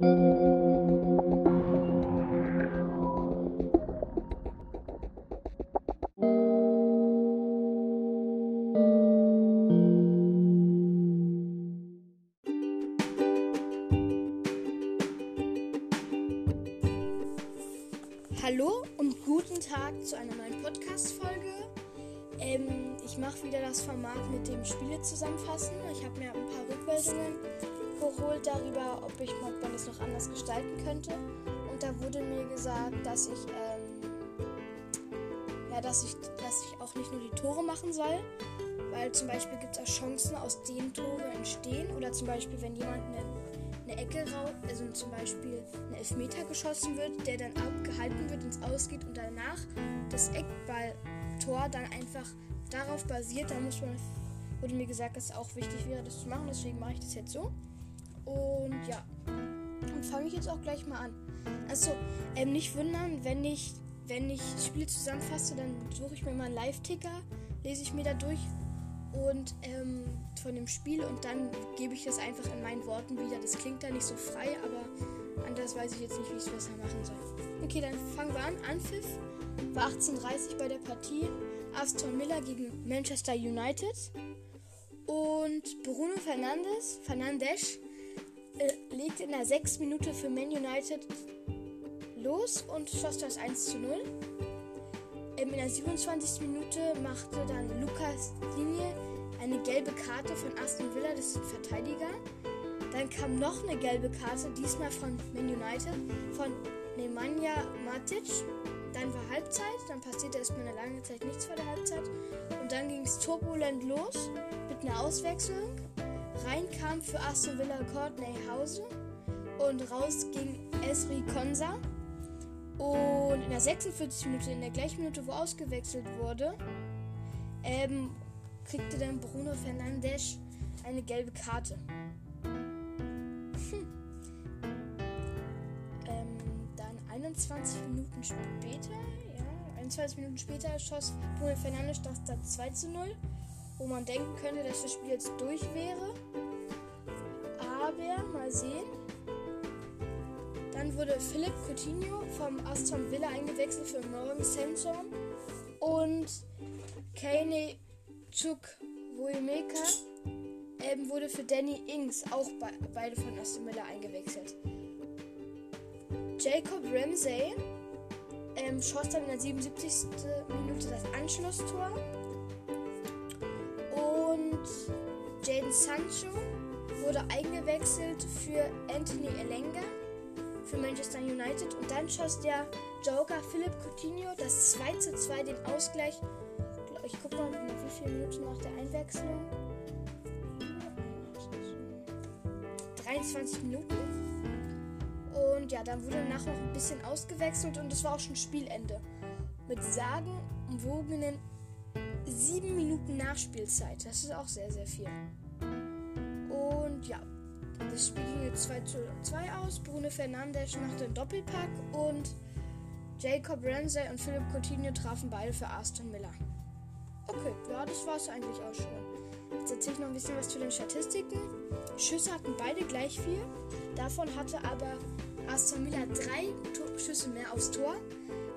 thank mm -hmm. you dass ich, ähm, ja, dass ich, dass ich auch nicht nur die Tore machen soll, weil zum Beispiel gibt es auch Chancen, aus denen Tore entstehen. Oder zum Beispiel, wenn jemand eine eine Ecke raus, also zum Beispiel ein Elfmeter geschossen wird, der dann abgehalten wird, ins Ausgeht und danach das Eckballtor dann einfach darauf basiert. Da muss man, wurde mir gesagt, dass es auch wichtig wäre, das zu machen. Deswegen mache ich das jetzt so. Und ja, dann fange ich jetzt auch gleich mal an. Also ähm, nicht wundern, wenn ich wenn ich Spiele zusammenfasse, dann suche ich mir mal einen Live-Ticker, lese ich mir da durch und ähm, von dem Spiel und dann gebe ich das einfach in meinen Worten wieder. Das klingt da nicht so frei, aber anders weiß ich jetzt nicht, wie ich es besser machen soll. Okay, dann fangen wir an. Anpfiff war 18:30 bei der Partie Aston Miller gegen Manchester United und Bruno Fernandes, Fernandes äh, legte in der 6 Minute für Man United los und schoss das 1 zu 0. Ähm, in der 27. Minute machte dann Lukas Linie eine gelbe Karte von Aston Villa, das ist ein Verteidiger. Dann kam noch eine gelbe Karte, diesmal von Man United, von Nemanja Matic. Dann war Halbzeit, dann passierte erstmal eine lange Zeit nichts vor der Halbzeit. Und dann ging es turbulent los mit einer Auswechslung. Rein kam für Aston Villa Courtney Hause und raus ging Esri Konsa. Und in der 46 Minute, in der gleichen Minute, wo ausgewechselt wurde, ähm, kriegte dann Bruno Fernandes eine gelbe Karte. Hm. Ähm, dann 21 Minuten später, ja, 21 Minuten später schoss Bruno Fernandes das, das 2 zu 0, wo man denken könnte, dass das Spiel jetzt durch wäre. Aber mal sehen. Dann wurde Philipp Coutinho vom Aston Villa eingewechselt für Morgan Sanson und Kane Chuk Wuimeka ähm, wurde für Danny Ings, auch be beide von Aston Villa, eingewechselt. Jacob Ramsey ähm, schoss dann in der 77. Minute das Anschlusstor. Und Jaden Sancho wurde eingewechselt für Anthony Elenga für Manchester United. Und dann schoss der Joker Philipp Coutinho das 2 zu 2 den Ausgleich ich guck mal, wie viele Minuten nach der Einwechslung. 23 Minuten. Und ja, dann wurde danach noch ein bisschen ausgewechselt und es war auch schon Spielende. Mit sagenumwogenen 7 Minuten Nachspielzeit. Das ist auch sehr, sehr viel. Das Spiel ging jetzt 2 zu 2 aus. Bruno Fernandes machte einen Doppelpack und Jacob Ramsey und Philipp Coutinho trafen beide für Aston Miller. Okay, ja, das war es eigentlich auch schon. Jetzt erzähle ich noch ein bisschen was zu den Statistiken. Schüsse hatten beide gleich viel. Davon hatte aber Aston Miller drei Schüsse mehr aufs Tor.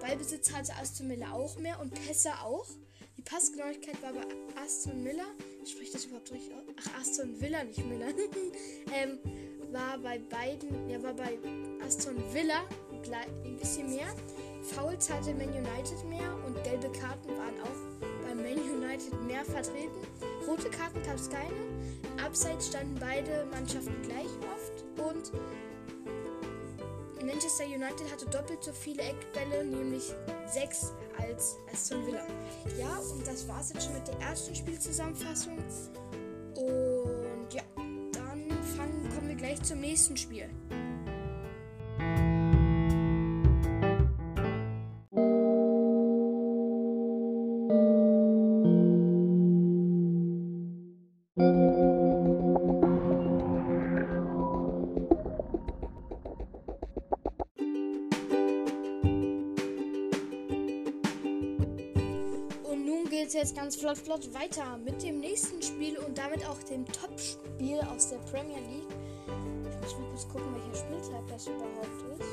Ballbesitz hatte Aston Miller auch mehr und Pässe auch. Die Passgenauigkeit war bei Aston Miller, spricht das überhaupt richtig aus? Ach, Aston Villa, nicht Miller. ähm, war bei beiden, ja, war bei Aston Villa ein bisschen mehr. Fouls hatte Man United mehr und gelbe Karten waren auch Man United mehr vertreten. Rote Karten gab es keine. Abseits standen beide Mannschaften gleich oft und Manchester United hatte doppelt so viele Eckbälle, nämlich sechs als Aston Villa. Ja, und das war es jetzt schon mit der ersten Spielzusammenfassung. Und ja, dann fangen, kommen wir gleich zum nächsten Spiel. Jetzt ganz flott, flott weiter mit dem nächsten Spiel und damit auch dem Top-Spiel aus der Premier League. Ich muss mal kurz gucken, welcher Spieltag das überhaupt ist.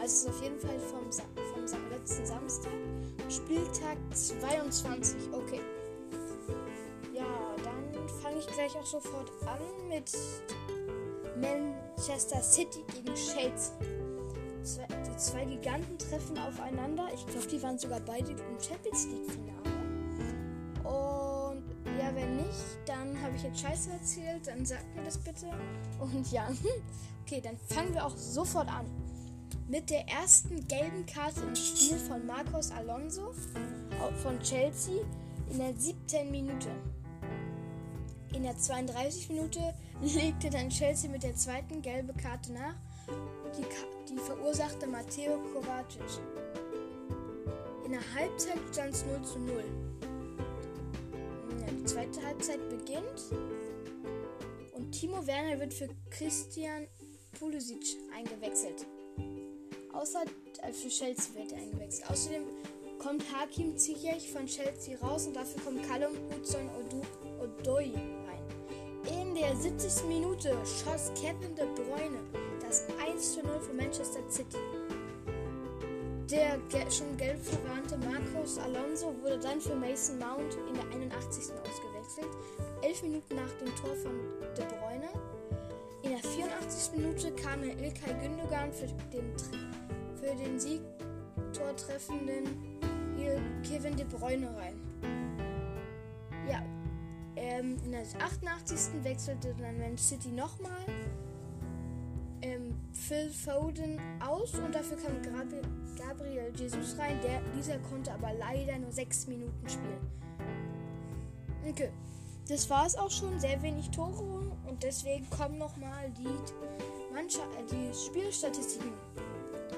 Also es ist auf jeden Fall vom, Sa vom letzten Samstag. Spieltag 22. Okay. Ja, dann fange ich gleich auch sofort an mit Manchester City gegen Chelsea. Die zwei Giganten treffen aufeinander. Ich glaube, die waren sogar beide im Champions League-Finale. Jetzt Scheiße erzählt. Dann sagt mir das bitte. Und ja, okay, dann fangen wir auch sofort an. Mit der ersten gelben Karte im Spiel von Marcos Alonso von Chelsea in der 17. Minute. In der 32. Minute legte dann Chelsea mit der zweiten gelben Karte nach. Die, die verursachte Matteo Kovacic. In der Halbzeit stand es 0 zu 0. Zweite Halbzeit beginnt und Timo Werner wird für Christian Pulisic eingewechselt. Außer äh, für Chelsea wird er eingewechselt. Außerdem kommt Hakim Ziyech von Chelsea raus und dafür kommt Callum Hudson-Odoi der 70. Minute schoss Kevin De Bruyne das 1 zu 0 für Manchester City. Der schon gelb verwarnte Marcos Alonso wurde dann für Mason Mount in der 81. ausgewechselt, elf Minuten nach dem Tor von De Bruyne. In der 84. Minute kam er Ilkay Gündogan für den, für den Siegtor treffenden Kevin De Bruyne rein. Ähm, in der 88. wechselte dann Man City nochmal Phil Foden aus und dafür kam Gabriel, Jesus rein. Der, dieser konnte aber leider nur 6 Minuten spielen. Okay, das war es auch schon. Sehr wenig Tore und deswegen kommen nochmal die, Mannschaft, äh, die Spielstatistiken.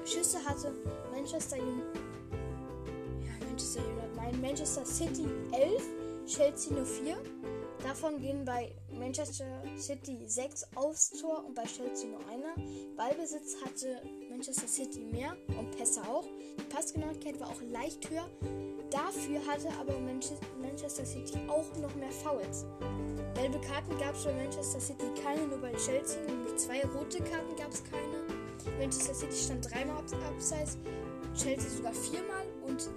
Schüsse hatte Manchester United. Ja, Manchester United. Nein, Manchester City 11, Chelsea nur 4. Davon gehen bei Manchester City 6 aufs Tor und bei Chelsea nur einer. Ballbesitz hatte Manchester City mehr und Pässe auch. Die Passgenauigkeit war auch leicht höher. Dafür hatte aber Manchester City auch noch mehr Fouls. Gelbe Karten gab es bei Manchester City keine, nur bei Chelsea, nämlich zwei rote Karten gab es keine. Manchester City stand dreimal abseits, Chelsea sogar viermal und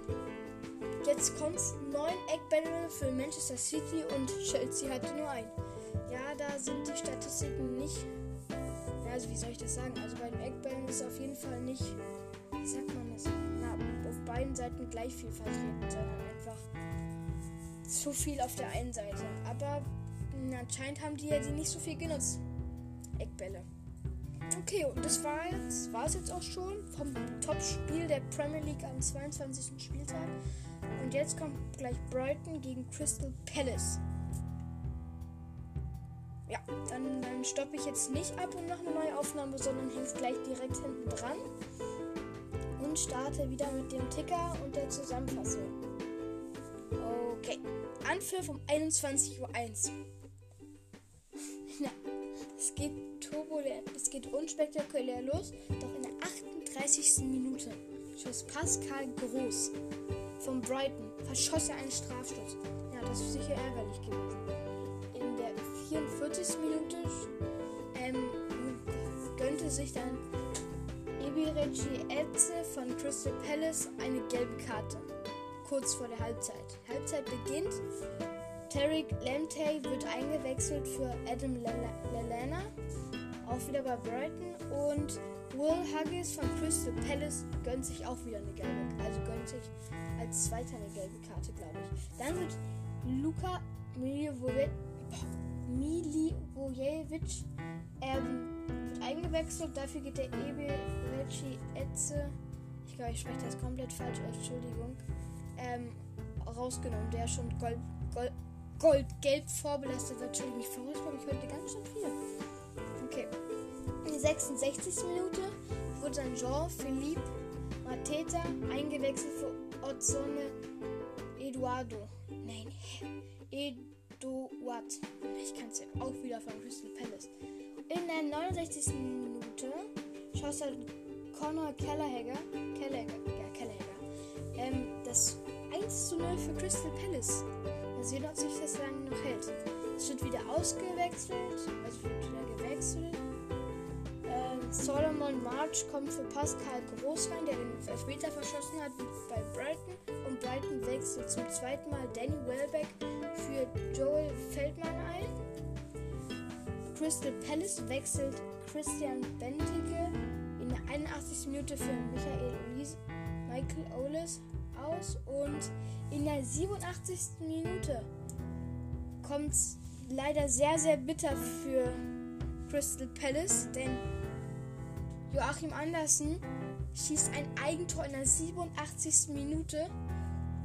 Jetzt kommt's. Neun Eckbälle für Manchester City und Chelsea hatte nur ein. Ja, da sind die Statistiken nicht. Ja, also wie soll ich das sagen? Also bei den Eckbällen ist auf jeden Fall nicht. Wie sagt man das? Na, auf beiden Seiten gleich viel vertreten, sondern einfach zu viel auf der einen Seite. Aber na, anscheinend haben die ja die nicht so viel genutzt. Eckbälle. Okay, und das war es jetzt auch schon vom Top-Spiel der Premier League am 22. Spieltag. Und jetzt kommt gleich Brighton gegen Crystal Palace. Ja, dann, dann stoppe ich jetzt nicht ab und mache eine neue Aufnahme, sondern hänge gleich direkt hinten dran. Und starte wieder mit dem Ticker und der Zusammenfassung. Okay. Anpfiff um 21.01 Uhr. ja, es geht turbulent, es geht unspektakulär los, doch in der 38. Minute schoss Pascal Groß von Brighton verschoss er einen Strafstoß. Ja, das ist sicher ärgerlich gewesen. In der 44. Minute ähm, gönnte sich dann Ibireci Etze von Crystal Palace eine gelbe Karte. Kurz vor der Halbzeit. Halbzeit beginnt. Tarek Lamptey wird eingewechselt für Adam Lallana. Auch wieder bei Brighton. Und Will Huggins von Crystal Palace gönnt sich auch wieder eine gelbe. Also gönnt sich als zweiter eine gelbe Karte, glaube ich. Dann wird Luka Milivojevic ähm, eingewechselt. Dafür geht der Ebe Reci Etze, ich glaube, ich spreche das komplett falsch, Entschuldigung, ähm, rausgenommen, der schon Gold, Gold, Gold-Gelb vorbelastet wird. Entschuldigung, ich verrückt mich heute ganz schön viel. Okay. In der 66. Minute wurde dann Jean-Philippe Mateta eingewechselt für Ozzone Eduardo. Nein, Eduard. Ich kann es ja auch wieder von Crystal Palace. In der 69. Minute schoss Conor Kellerhager, Kellerhager, ja, Kellerhager, ähm, das 1 zu 0 für Crystal Palace. Mal sehen, ob sich das lange noch hält. Es wird wieder ausgewechselt, also wird wieder gewechselt. Solomon March kommt für Pascal Groß rein, der den Elfmeter verschossen hat bei Brighton. Und Brighton wechselt zum zweiten Mal Danny Welbeck für Joel Feldmann ein. Crystal Palace wechselt Christian Bentige in der 81. Minute für Michael Olis, Michael Oles aus. Und in der 87. Minute kommt es leider sehr, sehr bitter für Crystal Palace, denn Joachim Andersen schießt ein Eigentor in der 87. Minute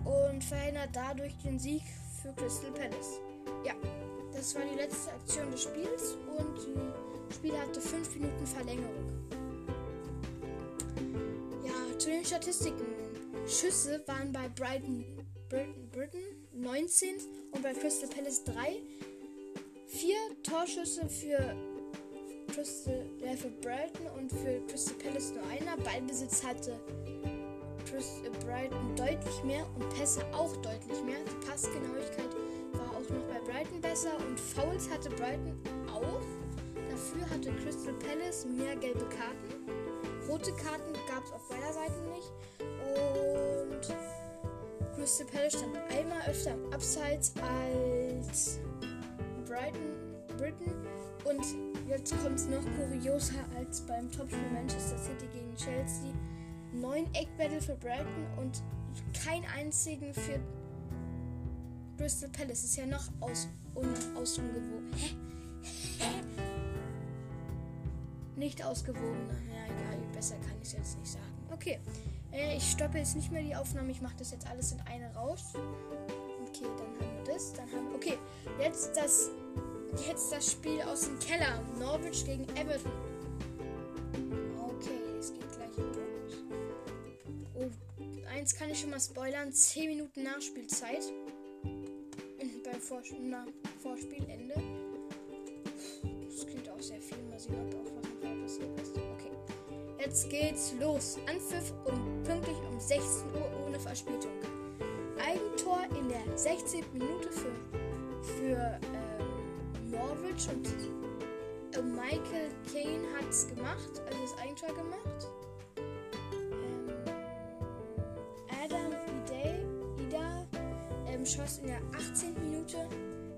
und verhindert dadurch den Sieg für Crystal Palace. Ja, das war die letzte Aktion des Spiels und das Spiel hatte 5 Minuten Verlängerung. Ja, zu den Statistiken. Schüsse waren bei Brighton, Brighton, Britain 19 und bei Crystal Palace 3. Vier Torschüsse für Crystal, äh, für Brighton und für Crystal Palace nur einer. Ballbesitz hatte Chris, äh, Brighton deutlich mehr und Pässe auch deutlich mehr. Die Passgenauigkeit war auch noch bei Brighton besser und Fouls hatte Brighton auch. Dafür hatte Crystal Palace mehr gelbe Karten. Rote Karten gab es auf beider Seiten nicht. Und Crystal Palace stand einmal öfter Abseits als Brighton, Britain. Und jetzt kommt es noch kurioser als beim Topspiel Manchester City gegen Chelsea. Neun Eckbattle für Brighton und kein einzigen für Crystal Palace. Ist ja noch aus, un, ausgewogen. Hä? Hä? Nicht ausgewogen. Ja, egal, besser kann ich es jetzt nicht sagen. Okay, äh, ich stoppe jetzt nicht mehr die Aufnahme. Ich mache das jetzt alles in eine raus. Okay, dann haben wir das. Dann haben Okay, jetzt das Jetzt das Spiel aus dem Keller. Norwich gegen Everton. Okay, es geht gleich los. Oh, eins kann ich schon mal spoilern. 10 Minuten Nachspielzeit. Beim Vors na, Vorspielende. Das klingt auch sehr viel. Mal sehen, ob auch was noch passiert ist. Okay. Jetzt geht's los. Anpfiff und pünktlich um 16 Uhr ohne Verspätung. Eigentor in der 16. Minute für, für äh, Norwich und äh, Michael Kane hat es gemacht, also das Eigentor gemacht. Ähm, Adam Ida, Ida ähm, schoss in der 18. Minute,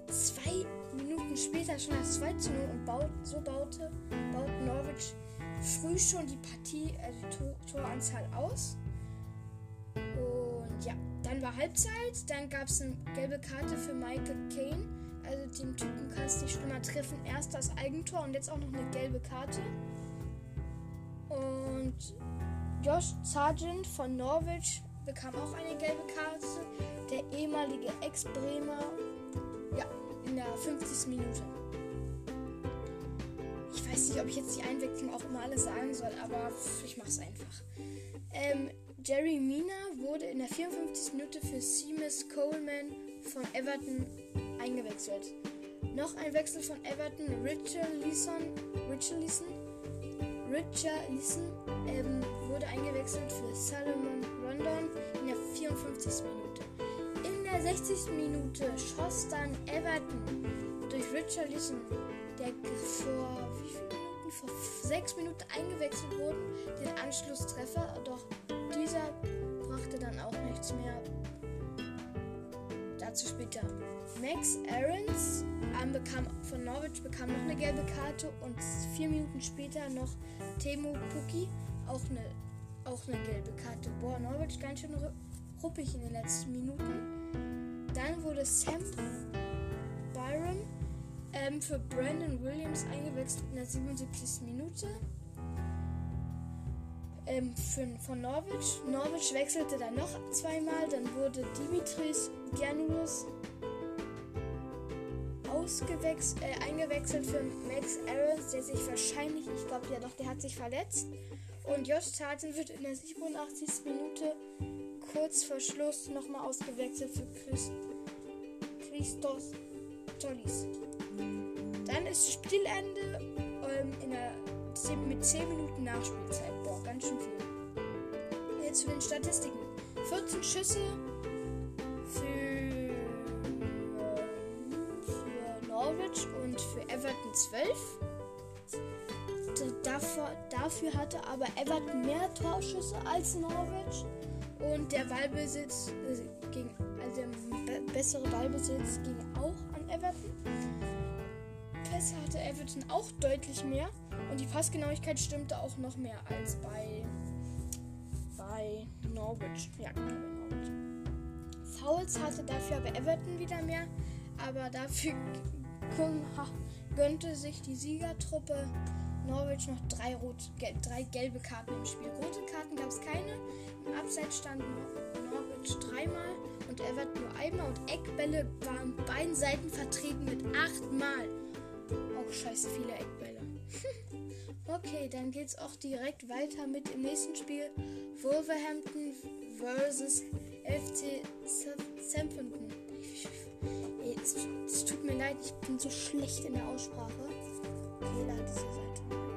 zwei Minuten später schon das 2 zu 0 und baut, so baute, baut Norwich früh schon die Partie, also Tor Toranzahl aus. Und ja, dann war Halbzeit, dann gab es eine gelbe Karte für Michael Kane also den Typen kannst du nicht schlimmer treffen. Erst das Eigentor und jetzt auch noch eine gelbe Karte. Und Josh Sargent von Norwich bekam auch eine gelbe Karte. Der ehemalige Ex-Bremer. Ja, in der 50. Minute. Ich weiß nicht, ob ich jetzt die Einwechslung auch immer alles sagen soll, aber ich mach's einfach. Ähm, Jerry Mina wurde in der 54. Minute für Seamus Coleman von Everton eingewechselt. Noch ein Wechsel von Everton. Richard Leeson, Richard Leeson, Richard Leeson ähm, wurde eingewechselt für Salomon Rondon in der 54. Minute. In der 60. Minute schoss dann Everton durch Richard Leeson, der vor wie viele Minuten? Vor sechs Minuten eingewechselt wurde, den Anschlusstreffer. Doch dieser brachte dann auch nichts mehr. Dazu später. Max Aarons ähm, bekam, von Norwich bekam noch eine gelbe Karte und vier Minuten später noch Temo Puki auch eine, auch eine gelbe Karte. Boah, Norwich ganz schön ruppig in den letzten Minuten. Dann wurde Sam Byron ähm, für Brandon Williams eingewechselt in der 77. Minute. Ähm, von Norwich. Norwich wechselte dann noch zweimal. Dann wurde Dimitris Giannoulis ausgewechselt, äh, eingewechselt für Max Aarons, der sich wahrscheinlich, ich glaube ja doch, der hat sich verletzt. Und Josh Sargent wird in der 87. Minute kurz vor Schluss nochmal ausgewechselt für Chris, Christos Tollis. Dann ist Spielende ähm, in der, mit 10 Minuten Nachspielzeit. Boah, ganz schön viel. Jetzt zu den Statistiken. 14 Schüsse, Norwich und für Everton 12. Dafür, dafür hatte aber Everton mehr Torschüsse als Norwich und der Ballbesitz äh, ging, also der bessere Ballbesitz ging auch an Everton. Pässe hatte Everton auch deutlich mehr und die Passgenauigkeit stimmte auch noch mehr als bei bei Norwich. Ja, genau bei Norwich. Fouls hatte dafür aber Everton wieder mehr, aber dafür gönnte sich die Siegertruppe Norwich noch drei, rot, gel drei gelbe Karten im Spiel. Rote Karten gab es keine. Im Abseits stand Norwich dreimal und Everton nur einmal und Eckbälle waren beiden Seiten vertreten mit achtmal. Scheiße viele Eckbälle. okay, dann geht's auch direkt weiter mit dem nächsten Spiel. Wolverhampton versus FC Southampton. Es tut mir leid, ich bin so schlecht in der Aussprache. Okay, diese Seite.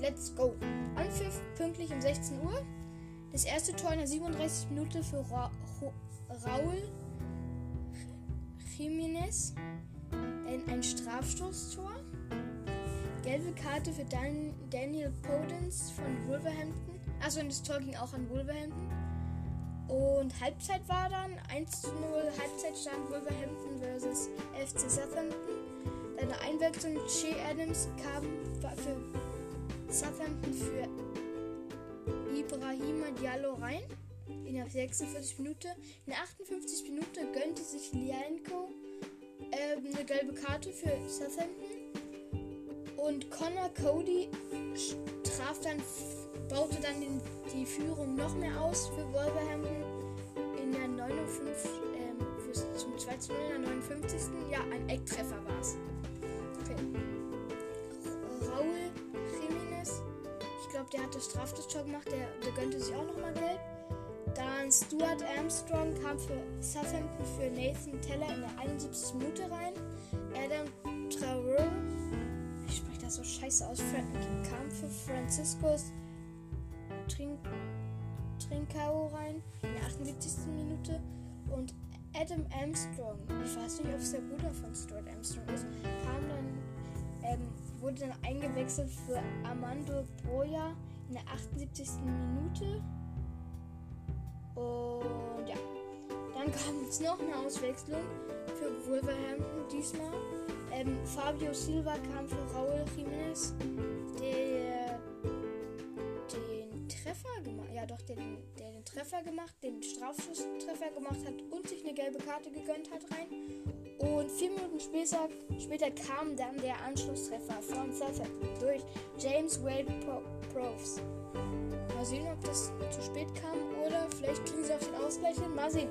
Let's go. Anpfiff pünktlich um 16 Uhr. Das erste Tor in der 37. Minute für Ra Raul Jiménez. Dann ein Strafstoßtor. Gelbe Karte für Dan Daniel Podens von Wolverhampton. Achso, das Tor ging auch an Wolverhampton. Und Halbzeit war dann 1 zu 0. Halbzeitstand Wolverhampton versus FC Southampton. Dann eine Einwechslung. Che Adams kam für Southampton für Ibrahima Diallo rein. In der 46 Minute. In der 58 Minute gönnte sich Lianko äh, eine gelbe Karte für Southampton. Und Connor Cody traf dann, baute dann den, die Führung noch mehr aus für Wolverhampton. In der 59, ähm, fürs, zum 2 zu 0 in der 59. Ja, ein Ecktreffer war es. Der hat das Strafstoßtor gemacht, der, der gönnte sich auch nochmal gelb. Dann Stuart Armstrong kam für Southampton für Nathan Teller in der 71. Minute rein. Adam Traore, ich spreche das so scheiße aus, kam für Franciscus Trin Trincao rein in der 78. Minute. Und Adam Armstrong, ich weiß nicht, ob es der Bruder von Stuart Armstrong ist, kam dann wurde dann eingewechselt für Armando Broja in der 78. Minute. Und ja, dann kam es noch eine Auswechslung für Wolverhampton diesmal. Ähm, Fabio Silva kam für Raúl Jiménez, der ja doch, der, der den Treffer gemacht, den Strafschusstreffer gemacht hat und sich eine gelbe Karte gegönnt hat rein. Und vier Minuten später, später kam dann der Anschlusstreffer von Southampton durch James Wade Pro Profs. Mal sehen, ob das zu spät kam oder vielleicht kriegen sie auch den Ausgleich hin. Mal sehen.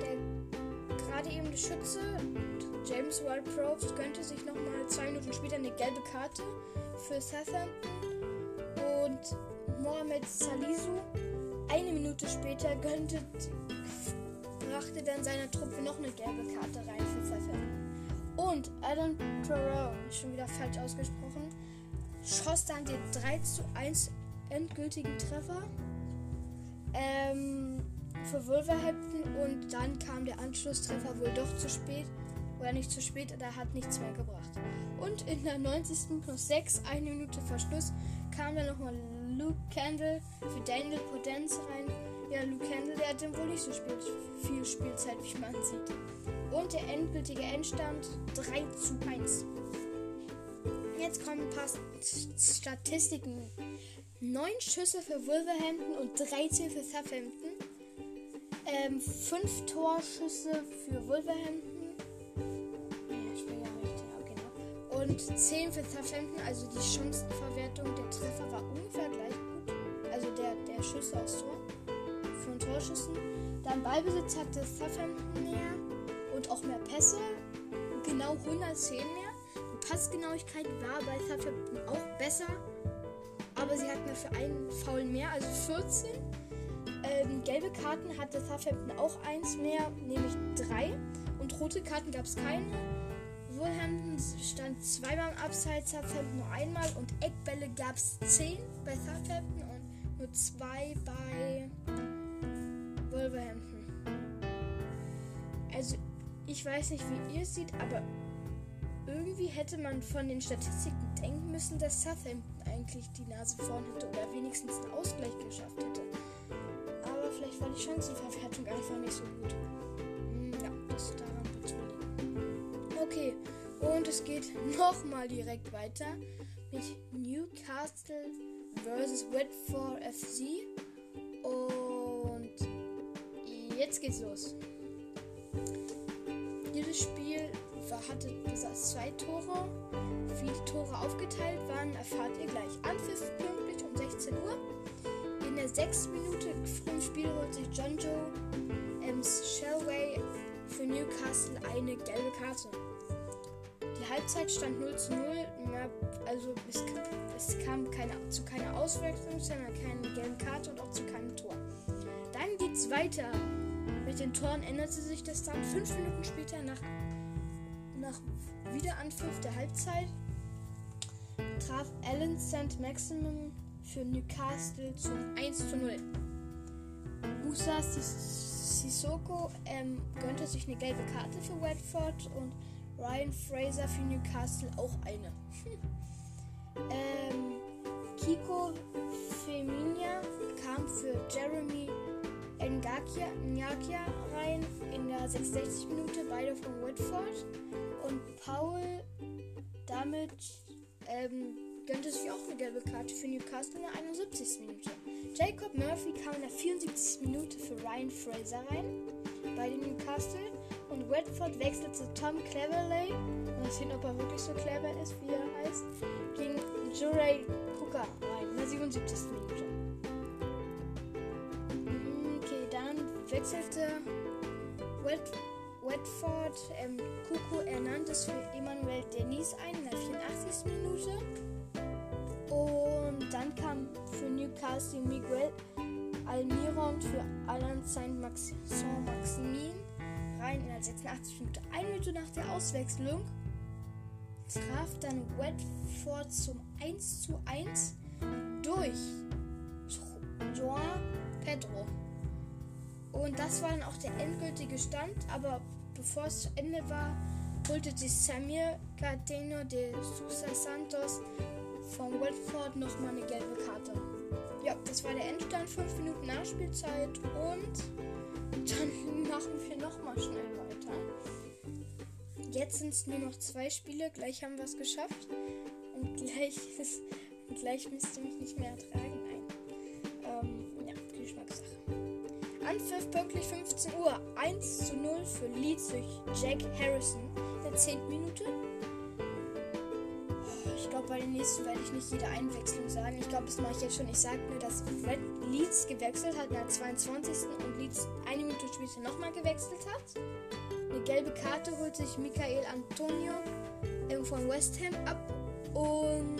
Der gerade eben die Schütze, James Wade Profs, gönnte sich nochmal zwei Minuten später eine gelbe Karte für Southampton. Mohamed Salisu eine Minute später gönnte brachte dann seiner Truppe noch eine gelbe Karte rein für Southampton. Und Adam Thoreau, schon wieder falsch ausgesprochen, schoss dann den 3 zu 1 endgültigen Treffer ähm, für Wolverhampton und dann kam der Anschlusstreffer wohl doch zu spät. Oder nicht zu spät, da hat nichts mehr gebracht. Und in der 90. plus 6, eine Minute vor Schluss, kam dann nochmal Luke Candle für Daniel Podenz rein ja, Luke Handel, der hat dann wohl nicht so spiel viel Spielzeit, wie man sieht. Und der endgültige Endstand 3 zu 1. Jetzt kommen ein paar Statistiken. 9 Schüsse für Wolverhampton und 13 für Southampton. Ähm, 5 Torschüsse für Wolverhampton. Und 10 für Southampton, also die Chancenverwertung der Treffer war ungefähr gleich gut. Also der, der Schüsse aufs Tor von Torschüssen. Dann Ballbesitz hatte Southampton mehr und auch mehr Pässe. Genau 110 mehr. Die Passgenauigkeit war bei Southampton auch besser. Aber sie hatten dafür einen Foul mehr, also 14. Ähm, gelbe Karten hatte Southampton auch eins mehr, nämlich drei. Und rote Karten gab es keine. Wolverhampton stand zweimal im Abseits, Southampton nur einmal. Und Eckbälle gab es zehn bei Southampton und nur zwei bei Wolverhampton. Also, ich weiß nicht, wie ihr es seht, aber irgendwie hätte man von den Statistiken denken müssen, dass Southampton eigentlich die Nase vorn hätte oder wenigstens einen Ausgleich geschafft hätte. Aber vielleicht war die Chancenverwertung einfach nicht so gut. Und es geht nochmal direkt weiter mit Newcastle vs. Watford FC. Und jetzt geht's los. Jedes Spiel hatte besaß zwei Tore. Wie die Tore aufgeteilt waren, erfahrt ihr gleich. Anpfiff pünktlich um 16 Uhr. In der sechsten Minute frühen Spiel holt sich John Joe Ems Shellway für Newcastle eine gelbe Karte. Halbzeit stand 0 zu 0. Also es, es kam keine, zu keiner Auswechslung, sondern keine gelben Karte und auch zu keinem Tor. Dann geht's weiter. Mit den Toren änderte sich das dann. Fünf Minuten später nach, nach Wiederanpfiff der Halbzeit traf Alan St. Maximum für Newcastle zum 1 zu 0. Musa Sissoko ähm, gönnte sich eine gelbe Karte für Watford und Ryan Fraser für Newcastle auch eine. ähm, Kiko Feminia kam für Jeremy Ngakia, rein in der 66 Minute, beide von Watford. Und Paul damit ähm, gönnte sich auch eine gelbe Karte für Newcastle in der 71. Minute. Jacob Murphy kam in der 74. Minute für Ryan Fraser rein bei den Newcastle und Watford wechselte Tom Cleverley, mal sehen, ob er wirklich so clever ist, wie er heißt, gegen Jurey Hooker rein in der 77. Minute. Okay, dann wechselte Wat Watford ähm, Kuku Hernandez für Emmanuel Denis ein in der 84. Minute. Und dann kam für Newcastle Miguel Almiron für Alan Saint-Maximin rein in der 86. Minute. Eine Minute nach der Auswechslung traf dann Watford zum 1 zu 1 durch Joan Pedro. Und das war dann auch der endgültige Stand, aber bevor es zu Ende war, holte sich Samir Carteno de Sousa Santos von Watford nochmal eine gelbe Karte. Ja, das war der Endstand, 5 Minuten Nachspielzeit und dann machen wir nochmal schnell weiter. Jetzt sind es nur noch zwei Spiele, gleich haben wir es geschafft und gleich, ist, gleich müsst ihr mich nicht mehr ertragen. Nein. Ähm, ja, Geschmackssache. Anpfiff pünktlich 15 Uhr. 1 zu 0 für Leeds durch Jack Harrison in der 10. Minute. Ich glaube, bei den nächsten werde ich nicht jede Einwechslung sagen. Ich glaube, das mache ich jetzt schon. Ich sage nur, dass Red Leeds gewechselt hat in der 22. und Leeds eine Minute später nochmal gewechselt hat. Eine gelbe Karte holt sich Michael Antonio von West Ham ab. Und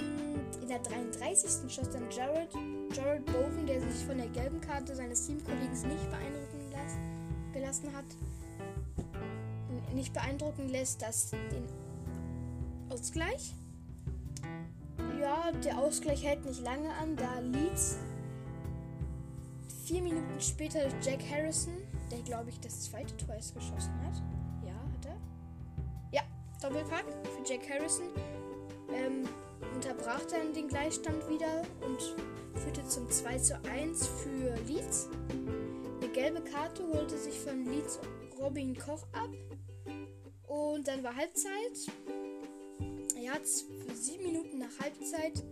in der 33. schoss dann Jared, Jared Bowen, der sich von der gelben Karte seines Teamkollegen nicht beeindrucken gelassen hat, nicht beeindrucken lässt, dass den Ausgleich. Ja, der Ausgleich hält nicht lange an, da Leeds vier Minuten später Jack Harrison, der glaube ich das zweite Tor ist geschossen hat. Ja, hat er. Ja, Doppelpack für Jack Harrison. Ähm, unterbrach dann den Gleichstand wieder und führte zum 2 zu 1 für Leeds. Eine gelbe Karte holte sich von Leeds Robin Koch ab. Und dann war Halbzeit. Ja, sieben Minuten nach Halbzeit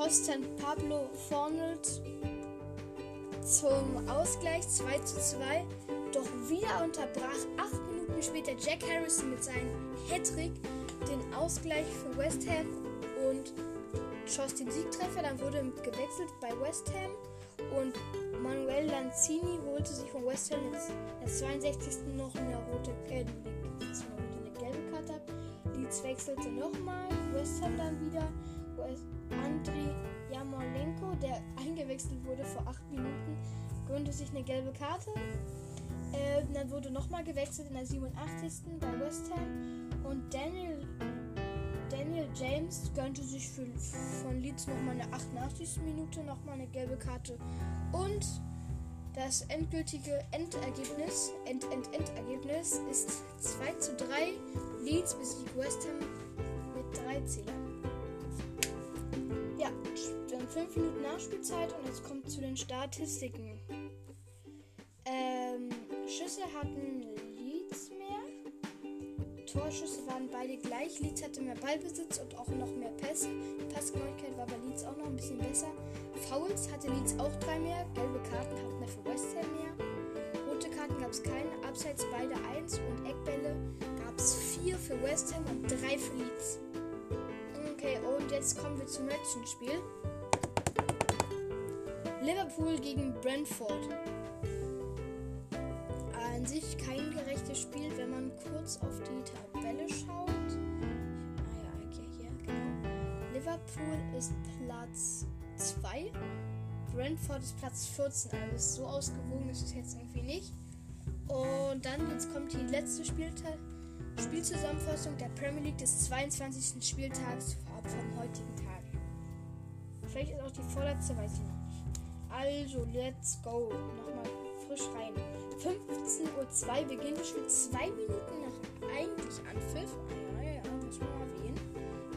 dann Pablo Fornelt zum Ausgleich 2 zu 2. Doch wieder unterbrach acht Minuten später Jack Harrison mit seinem Hattrick den Ausgleich für West Ham und schoss den Siegtreffer. Dann wurde gewechselt bei West Ham und Manuel Lanzini holte sich von West Ham in der 62. noch eine rote, äh, eine gelbe Karte ab. Wechselte nochmal, West Ham dann wieder. Vor 8 Minuten, gönnte sich eine gelbe Karte. Äh, dann wurde nochmal gewechselt in der 87. bei West Ham. Und Daniel, Daniel James gönnte sich für, von Leeds nochmal eine 88. Minute nochmal eine gelbe Karte. Und das endgültige Endergebnis, End, End, Endergebnis ist 2 zu 3. Leeds besiegt West Ham mit 3 Zählern. Ja, dann 5 Minuten Nachspielzeit und jetzt kommt zu den Statistiken. Ähm, Schüsse hatten Leeds mehr. Torschüsse waren beide gleich. Leeds hatte mehr Ballbesitz und auch noch mehr Pässe. Die Passgenauigkeit war bei Leeds auch noch ein bisschen besser. Fouls hatte Leeds auch drei mehr. Gelbe Karten hatten wir für West Ham mehr. Rote Karten gab es keine. Abseits beide 1 und Eckbälle gab es 4 für West Ham und 3 für Leeds. Okay, und jetzt kommen wir zum letzten Spiel. Liverpool gegen Brentford an sich kein gerechtes Spiel, wenn man kurz auf die Tabelle schaut. Ah ja, okay, hier, genau. Liverpool ist Platz 2. Brentford ist Platz 14. Also ist so ausgewogen ist es jetzt irgendwie nicht. Und dann, jetzt kommt die letzte Spieltag, Spielzusammenfassung der Premier League des 22. Spieltags vom heutigen Tag. Vielleicht ist auch die vorletzte, weiß ich noch nicht. Also, let's go. Nochmal frisch rein. 15.02 Uhr beginnt Spiel. Zwei Minuten nach eigentlich Anpfiff. Ah, muss man erwähnen.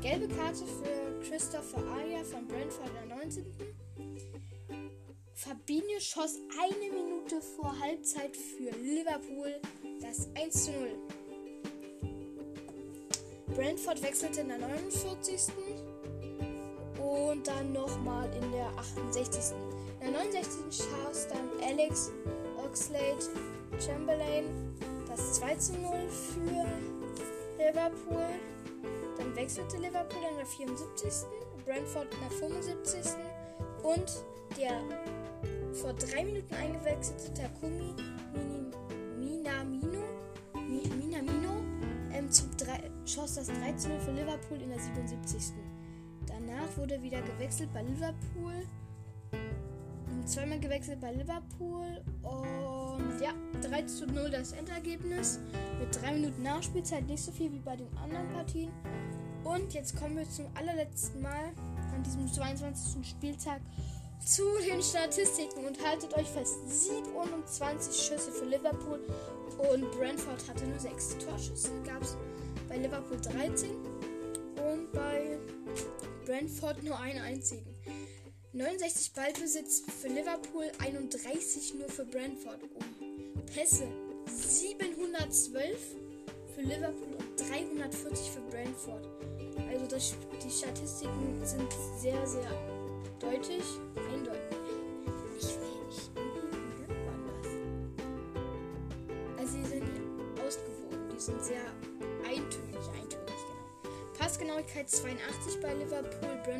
Gelbe Karte für Christopher Aria von Brentford der 19. Fabinho schoss eine Minute vor Halbzeit für Liverpool das 1 zu 0. Brentford wechselte in der 49. Und dann nochmal in der 68. In der 69. schoss dann Alex Oxlade Chamberlain das 2 zu 0 für Liverpool. Dann wechselte Liverpool in der 74. Brentford in der 75. Und der vor drei Minuten eingewechselte Takumi Minamino, Minamino ähm, zum 3, schoss das 3 zu 0 für Liverpool in der 77. Danach wurde wieder gewechselt bei Liverpool zweimal gewechselt bei Liverpool und ja, 3 zu 0 das Endergebnis. Mit 3 Minuten Nachspielzeit, nicht so viel wie bei den anderen Partien. Und jetzt kommen wir zum allerletzten Mal an diesem 22. Spieltag zu den Statistiken und haltet euch fest: 27 Schüsse für Liverpool und Brentford hatte nur 6 Torschüsse. Gab es bei Liverpool 13 und bei Brentford nur einen einzigen. 69 Ballbesitz für Liverpool, 31 nur für Brentford. Um Pässe 712 für Liverpool und 340 für Brentford. Also das, die Statistiken sind sehr, sehr deutlich, eindeutig.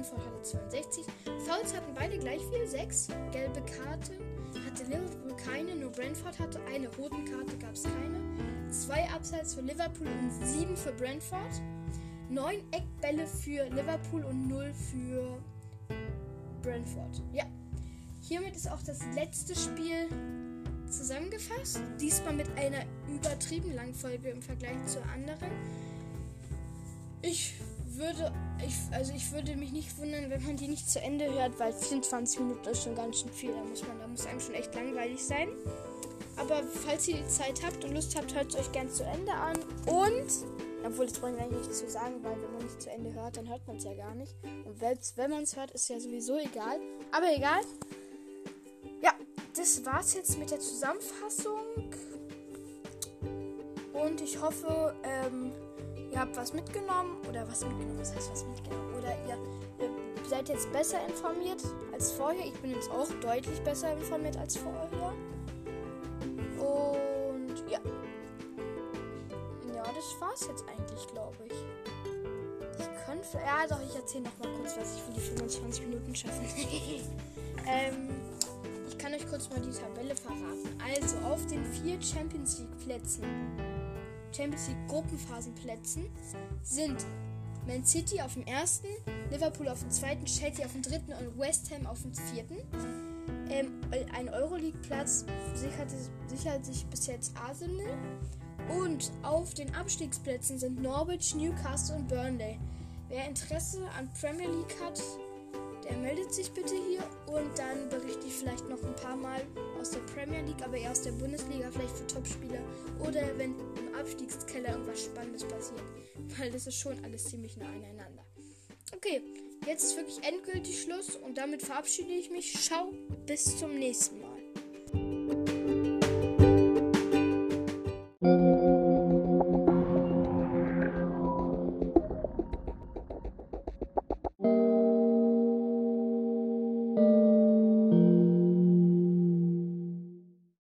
Liverpool, Brentford hatte 62. Fouls hatten beide gleich viel, 6. Gelbe Karten hatte Liverpool keine, nur Brentford hatte eine. Roten Karte gab es keine. Zwei Abseits für Liverpool und 7 für Brentford. 9 Eckbälle für Liverpool und 0 für Brentford. Ja. Hiermit ist auch das letzte Spiel zusammengefasst. Diesmal mit einer übertrieben langen Folge im Vergleich zur anderen. Ich würde, ich, also ich würde mich nicht wundern, wenn man die nicht zu Ende hört, weil 24 Minuten ist schon ganz schön viel. Da muss man, da muss einem schon echt langweilig sein. Aber falls ihr die Zeit habt und Lust habt, hört es euch gern zu Ende an. Und, obwohl das wollen wir eigentlich nicht zu sagen, weil wenn man nicht zu Ende hört, dann hört man es ja gar nicht. Und selbst wenn man es hört, ist ja sowieso egal. Aber egal. Ja, das war's jetzt mit der Zusammenfassung. Und ich hoffe, ähm, ihr habt was mitgenommen oder was mitgenommen, was heißt was mitgenommen? Oder ihr, ihr seid jetzt besser informiert als vorher. Ich bin jetzt auch deutlich besser informiert als vorher. Und ja. Ja, das war's jetzt eigentlich, glaube ich. Ich könnte. Ja, doch, ich erzähle noch mal kurz, was ich für die 25 Minuten schaffe. ähm, ich kann euch kurz mal die Tabelle verraten. Also, auf den vier Champions League Plätzen Champions League Gruppenphasenplätzen sind Man City auf dem ersten, Liverpool auf dem zweiten, Chelsea auf dem dritten und West Ham auf dem vierten. Ähm, ein Euroleague-Platz sichert, sichert sich bis jetzt Arsenal. Und auf den Abstiegsplätzen sind Norwich, Newcastle und Burnley. Wer Interesse an Premier League hat, der meldet sich bitte hier und dann berichte ich vielleicht noch ein paar Mal aus der Premier League, aber eher aus der Bundesliga, vielleicht für Topspieler oder wenn im Abstiegskeller irgendwas Spannendes passiert, weil das ist schon alles ziemlich nah aneinander. Okay, jetzt ist wirklich endgültig Schluss und damit verabschiede ich mich. Ciao, bis zum nächsten Mal.